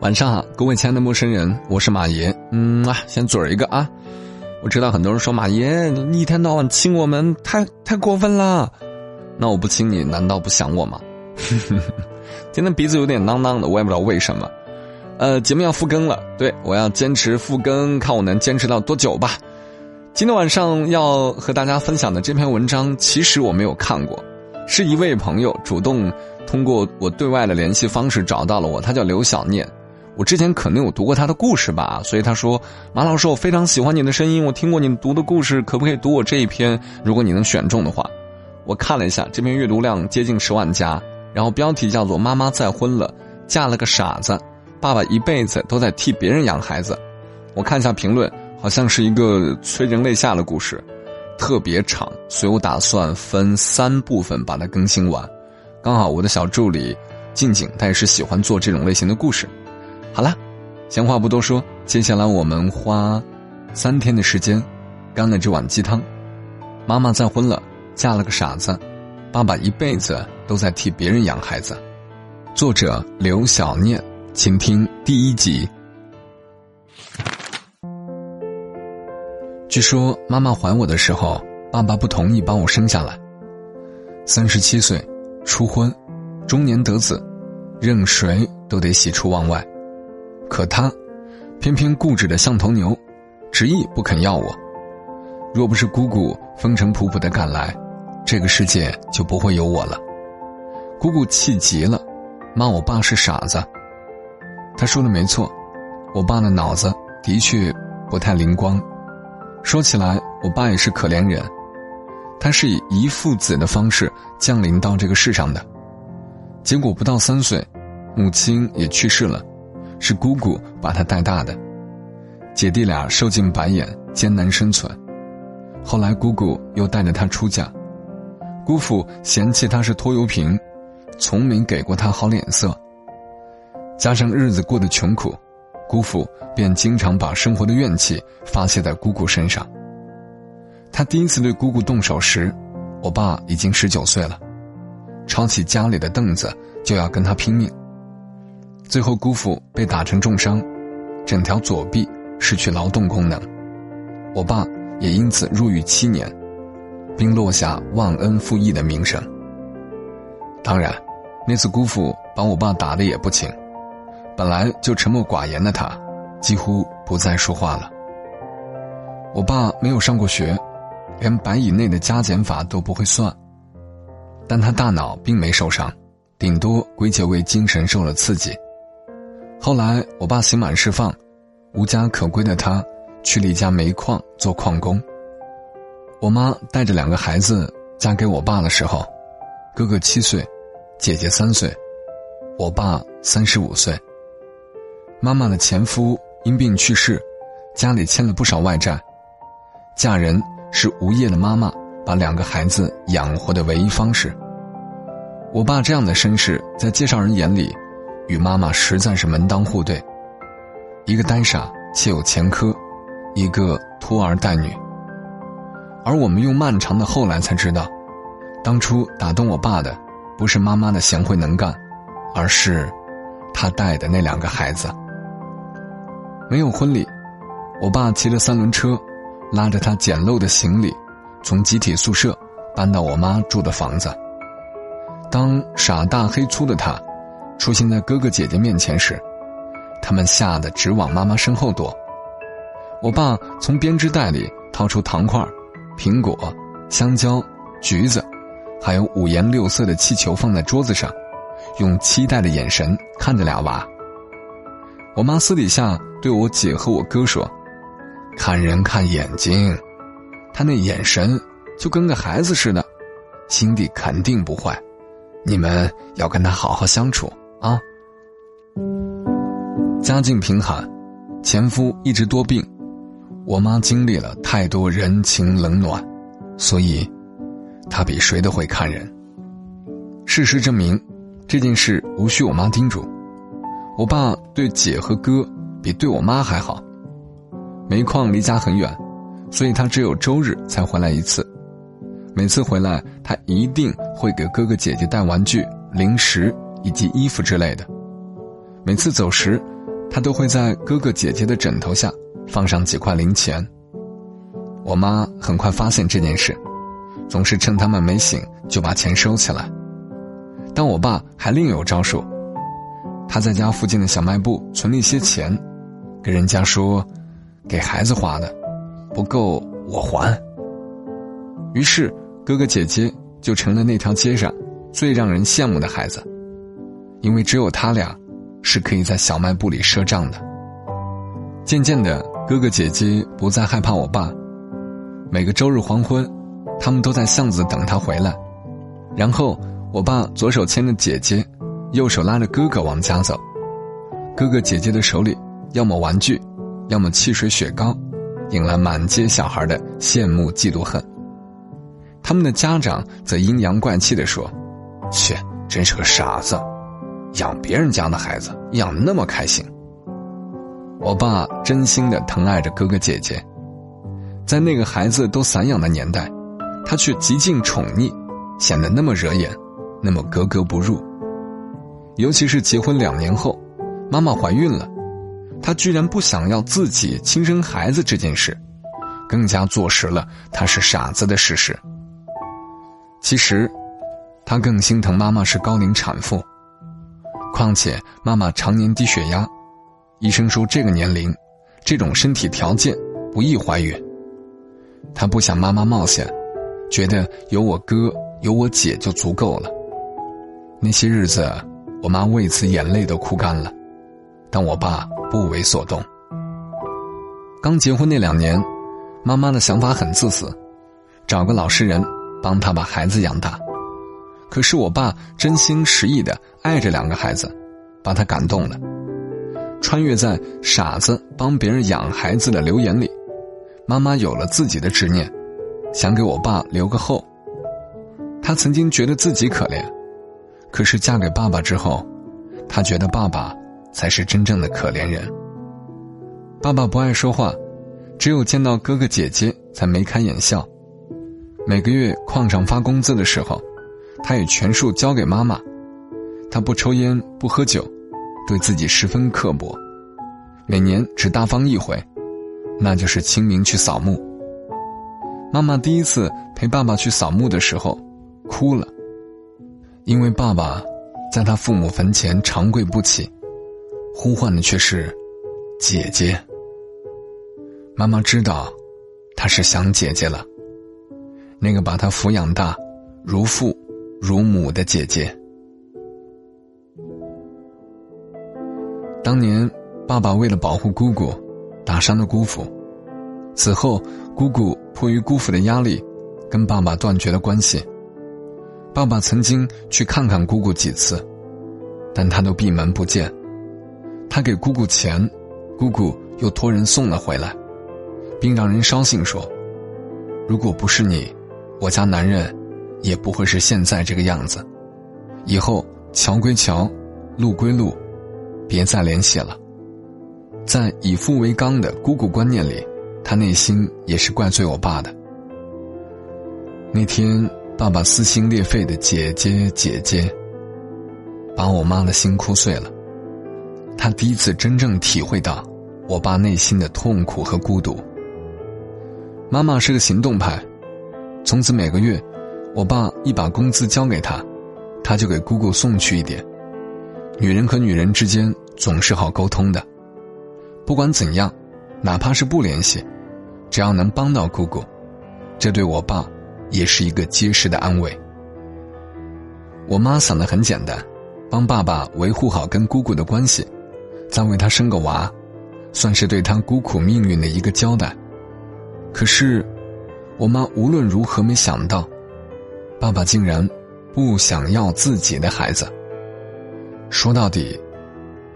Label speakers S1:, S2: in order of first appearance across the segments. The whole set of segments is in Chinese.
S1: 晚上好，各位亲爱的陌生人，我是马爷。嗯啊，先嘴儿一个啊！我知道很多人说马爷你一天到晚亲我们，太太过分了。那我不亲你，难道不想我吗？今天鼻子有点囔囔的，我也不知道为什么。呃，节目要复更了，对我要坚持复更，看我能坚持到多久吧。今天晚上要和大家分享的这篇文章，其实我没有看过，是一位朋友主动通过我对外的联系方式找到了我，他叫刘小念。我之前可能有读过他的故事吧，所以他说：“马老师，我非常喜欢你的声音，我听过你读的故事，可不可以读我这一篇？如果你能选中的话。”我看了一下，这篇阅读量接近十万加，然后标题叫做《妈妈再婚了，嫁了个傻子，爸爸一辈子都在替别人养孩子》。我看一下评论，好像是一个催人泪下的故事，特别长，所以我打算分三部分把它更新完。刚好我的小助理静静，她也是喜欢做这种类型的故事。好了，闲话不多说，接下来我们花三天的时间，干了这碗鸡汤。妈妈再婚了，嫁了个傻子，爸爸一辈子都在替别人养孩子。作者刘小念，请听第一集。据说妈妈怀我的时候，爸爸不同意把我生下来。三十七岁，初婚，中年得子，任谁都得喜出望外。可他，偏偏固执的像头牛，执意不肯要我。若不是姑姑风尘仆仆的赶来，这个世界就不会有我了。姑姑气急了，骂我爸是傻子。他说的没错，我爸的脑子的确不太灵光。说起来，我爸也是可怜人，他是以遗父子的方式降临到这个世上的，结果不到三岁，母亲也去世了。是姑姑把他带大的，姐弟俩受尽白眼，艰难生存。后来姑姑又带着他出嫁，姑父嫌弃他是拖油瓶，从没给过他好脸色。加上日子过得穷苦，姑父便经常把生活的怨气发泄在姑姑身上。他第一次对姑姑动手时，我爸已经十九岁了，抄起家里的凳子就要跟他拼命。最后，姑父被打成重伤，整条左臂失去劳动功能，我爸也因此入狱七年，并落下忘恩负义的名声。当然，那次姑父把我爸打的也不轻，本来就沉默寡言的他，几乎不再说话了。我爸没有上过学，连百以内的加减法都不会算，但他大脑并没受伤，顶多归结为精神受了刺激。后来，我爸刑满释放，无家可归的他去了一家煤矿做矿工。我妈带着两个孩子嫁给我爸的时候，哥哥七岁，姐姐三岁，我爸三十五岁。妈妈的前夫因病去世，家里欠了不少外债，嫁人是无业的妈妈把两个孩子养活的唯一方式。我爸这样的身世，在介绍人眼里。与妈妈实在是门当户对，一个呆傻且有前科，一个拖儿带女。而我们用漫长的后来才知道，当初打动我爸的，不是妈妈的贤惠能干，而是他带的那两个孩子。没有婚礼，我爸骑着三轮车，拉着他简陋的行李，从集体宿舍搬到我妈住的房子。当傻大黑粗的他。出现在哥哥姐姐面前时，他们吓得直往妈妈身后躲。我爸从编织袋里掏出糖块、苹果、香蕉、橘子，还有五颜六色的气球放在桌子上，用期待的眼神看着俩娃。我妈私底下对我姐和我哥说：“看人看眼睛，他那眼神就跟个孩子似的，心地肯定不坏，你们要跟他好好相处。”啊，家境贫寒，前夫一直多病，我妈经历了太多人情冷暖，所以，她比谁都会看人。事实证明，这件事无需我妈叮嘱，我爸对姐和哥比对我妈还好。煤矿离家很远，所以他只有周日才回来一次。每次回来，他一定会给哥哥姐姐带玩具、零食。以及衣服之类的。每次走时，他都会在哥哥姐姐的枕头下放上几块零钱。我妈很快发现这件事，总是趁他们没醒就把钱收起来。但我爸还另有招数，他在家附近的小卖部存了一些钱，人家说，给孩子花的，不够我还。于是哥哥姐姐就成了那条街上最让人羡慕的孩子，因为只有他俩是可以在小卖部里赊账的。渐渐的，哥哥姐姐不再害怕我爸，每个周日黄昏，他们都在巷子等他回来，然后。我爸左手牵着姐姐，右手拉着哥哥往家走。哥哥姐姐的手里要么玩具，要么汽水雪糕，引来满街小孩的羡慕嫉妒恨。他们的家长则阴阳怪气地说：“切，真是个傻子，养别人家的孩子养的那么开心。”我爸真心的疼爱着哥哥姐姐，在那个孩子都散养的年代，他却极尽宠溺，显得那么惹眼。那么格格不入，尤其是结婚两年后，妈妈怀孕了，他居然不想要自己亲生孩子这件事，更加坐实了他是傻子的事实。其实，他更心疼妈妈是高龄产妇，况且妈妈常年低血压，医生说这个年龄，这种身体条件不易怀孕。他不想妈妈冒险，觉得有我哥有我姐就足够了。那些日子，我妈为此眼泪都哭干了，但我爸不为所动。刚结婚那两年，妈妈的想法很自私，找个老实人帮她把孩子养大。可是我爸真心实意的爱着两个孩子，把他感动了。穿越在傻子帮别人养孩子的留言里，妈妈有了自己的执念，想给我爸留个后。她曾经觉得自己可怜。可是嫁给爸爸之后，她觉得爸爸才是真正的可怜人。爸爸不爱说话，只有见到哥哥姐姐才眉开眼笑。每个月矿上发工资的时候，他也全数交给妈妈。他不抽烟不喝酒，对自己十分刻薄，每年只大方一回，那就是清明去扫墓。妈妈第一次陪爸爸去扫墓的时候，哭了。因为爸爸在他父母坟前长跪不起，呼唤的却是姐姐。妈妈知道他是想姐姐了，那个把他抚养大、如父如母的姐姐。当年爸爸为了保护姑姑，打伤了姑父，此后姑姑迫于姑父的压力，跟爸爸断绝了关系。爸爸曾经去看看姑姑几次，但他都闭门不见。他给姑姑钱，姑姑又托人送了回来，并让人捎信说：“如果不是你，我家男人也不会是现在这个样子。以后桥归桥，路归路，别再联系了。”在以父为纲的姑姑观念里，他内心也是怪罪我爸的。那天。爸爸撕心裂肺的姐姐姐姐，把我妈的心哭碎了。他第一次真正体会到我爸内心的痛苦和孤独。妈妈是个行动派，从此每个月，我爸一把工资交给他，他就给姑姑送去一点。女人和女人之间总是好沟通的，不管怎样，哪怕是不联系，只要能帮到姑姑，这对我爸。也是一个结实的安慰。我妈想的很简单，帮爸爸维护好跟姑姑的关系，再为他生个娃，算是对他孤苦命运的一个交代。可是，我妈无论如何没想到，爸爸竟然不想要自己的孩子。说到底，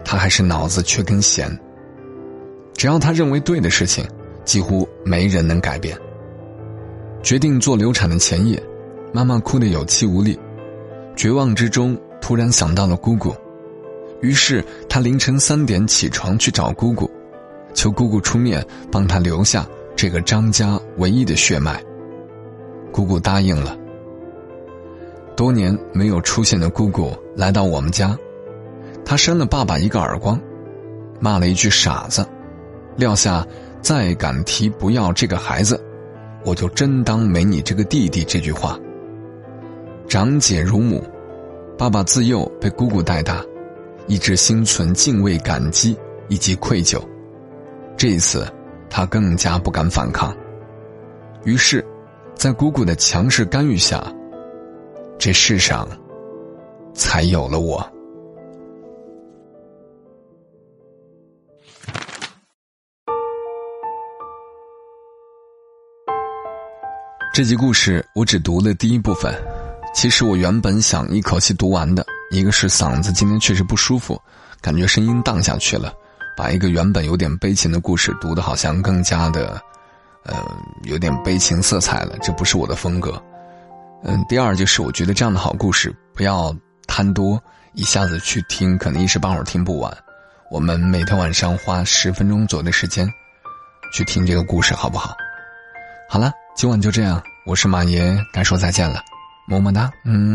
S1: 他还是脑子缺根弦。只要他认为对的事情，几乎没人能改变。决定做流产的前夜，妈妈哭得有气无力，绝望之中突然想到了姑姑，于是他凌晨三点起床去找姑姑，求姑姑出面帮他留下这个张家唯一的血脉。姑姑答应了。多年没有出现的姑姑来到我们家，她扇了爸爸一个耳光，骂了一句“傻子”，撂下“再敢提不要这个孩子，我就真当没你这个弟弟”这句话。长姐如母，爸爸自幼被姑姑带大，一直心存敬畏、感激以及愧疚。这一次，他更加不敢反抗。于是，在姑姑的强势干预下，这世上才有了我。这集故事我只读了第一部分。其实我原本想一口气读完的，一个是嗓子今天确实不舒服，感觉声音荡下去了，把一个原本有点悲情的故事读的好像更加的，呃，有点悲情色彩了，这不是我的风格。嗯，第二就是我觉得这样的好故事不要贪多，一下子去听，可能一时半会儿听不完。我们每天晚上花十分钟左右的时间，去听这个故事，好不好？好了，今晚就这样，我是马爷，该说再见了。么么哒，嗯。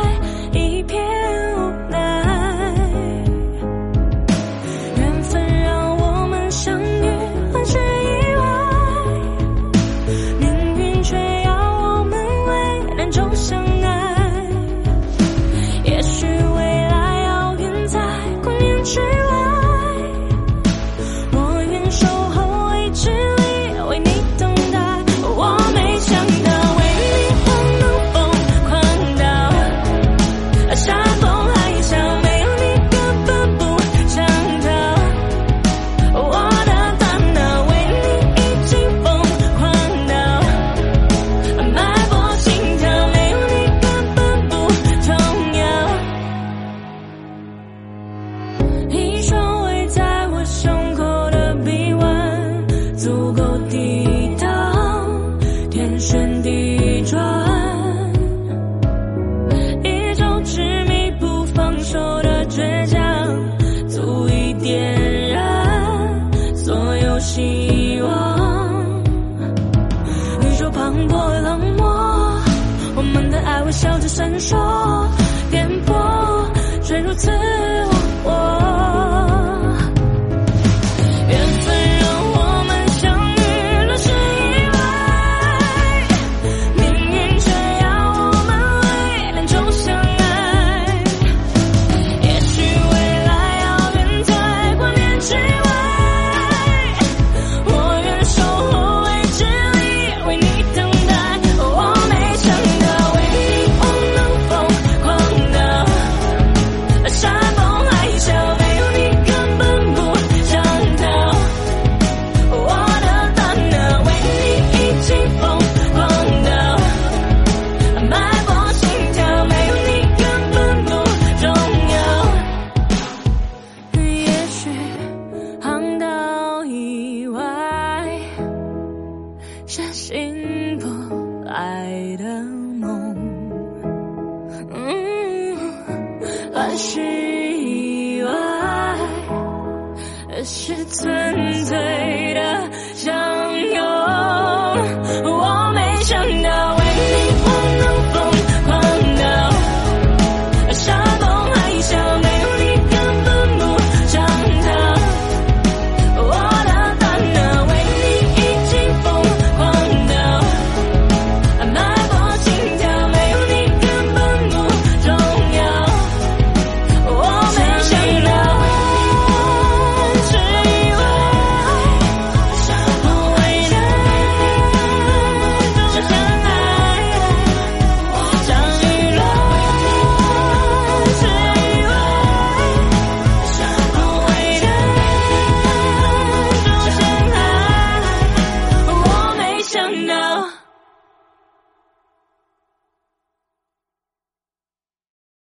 S2: 一道天旋地转，一种执迷不放手的倔强，足以点燃所有希望。宇宙磅礴冷漠，我们的爱微笑着闪烁。这是纯粹的。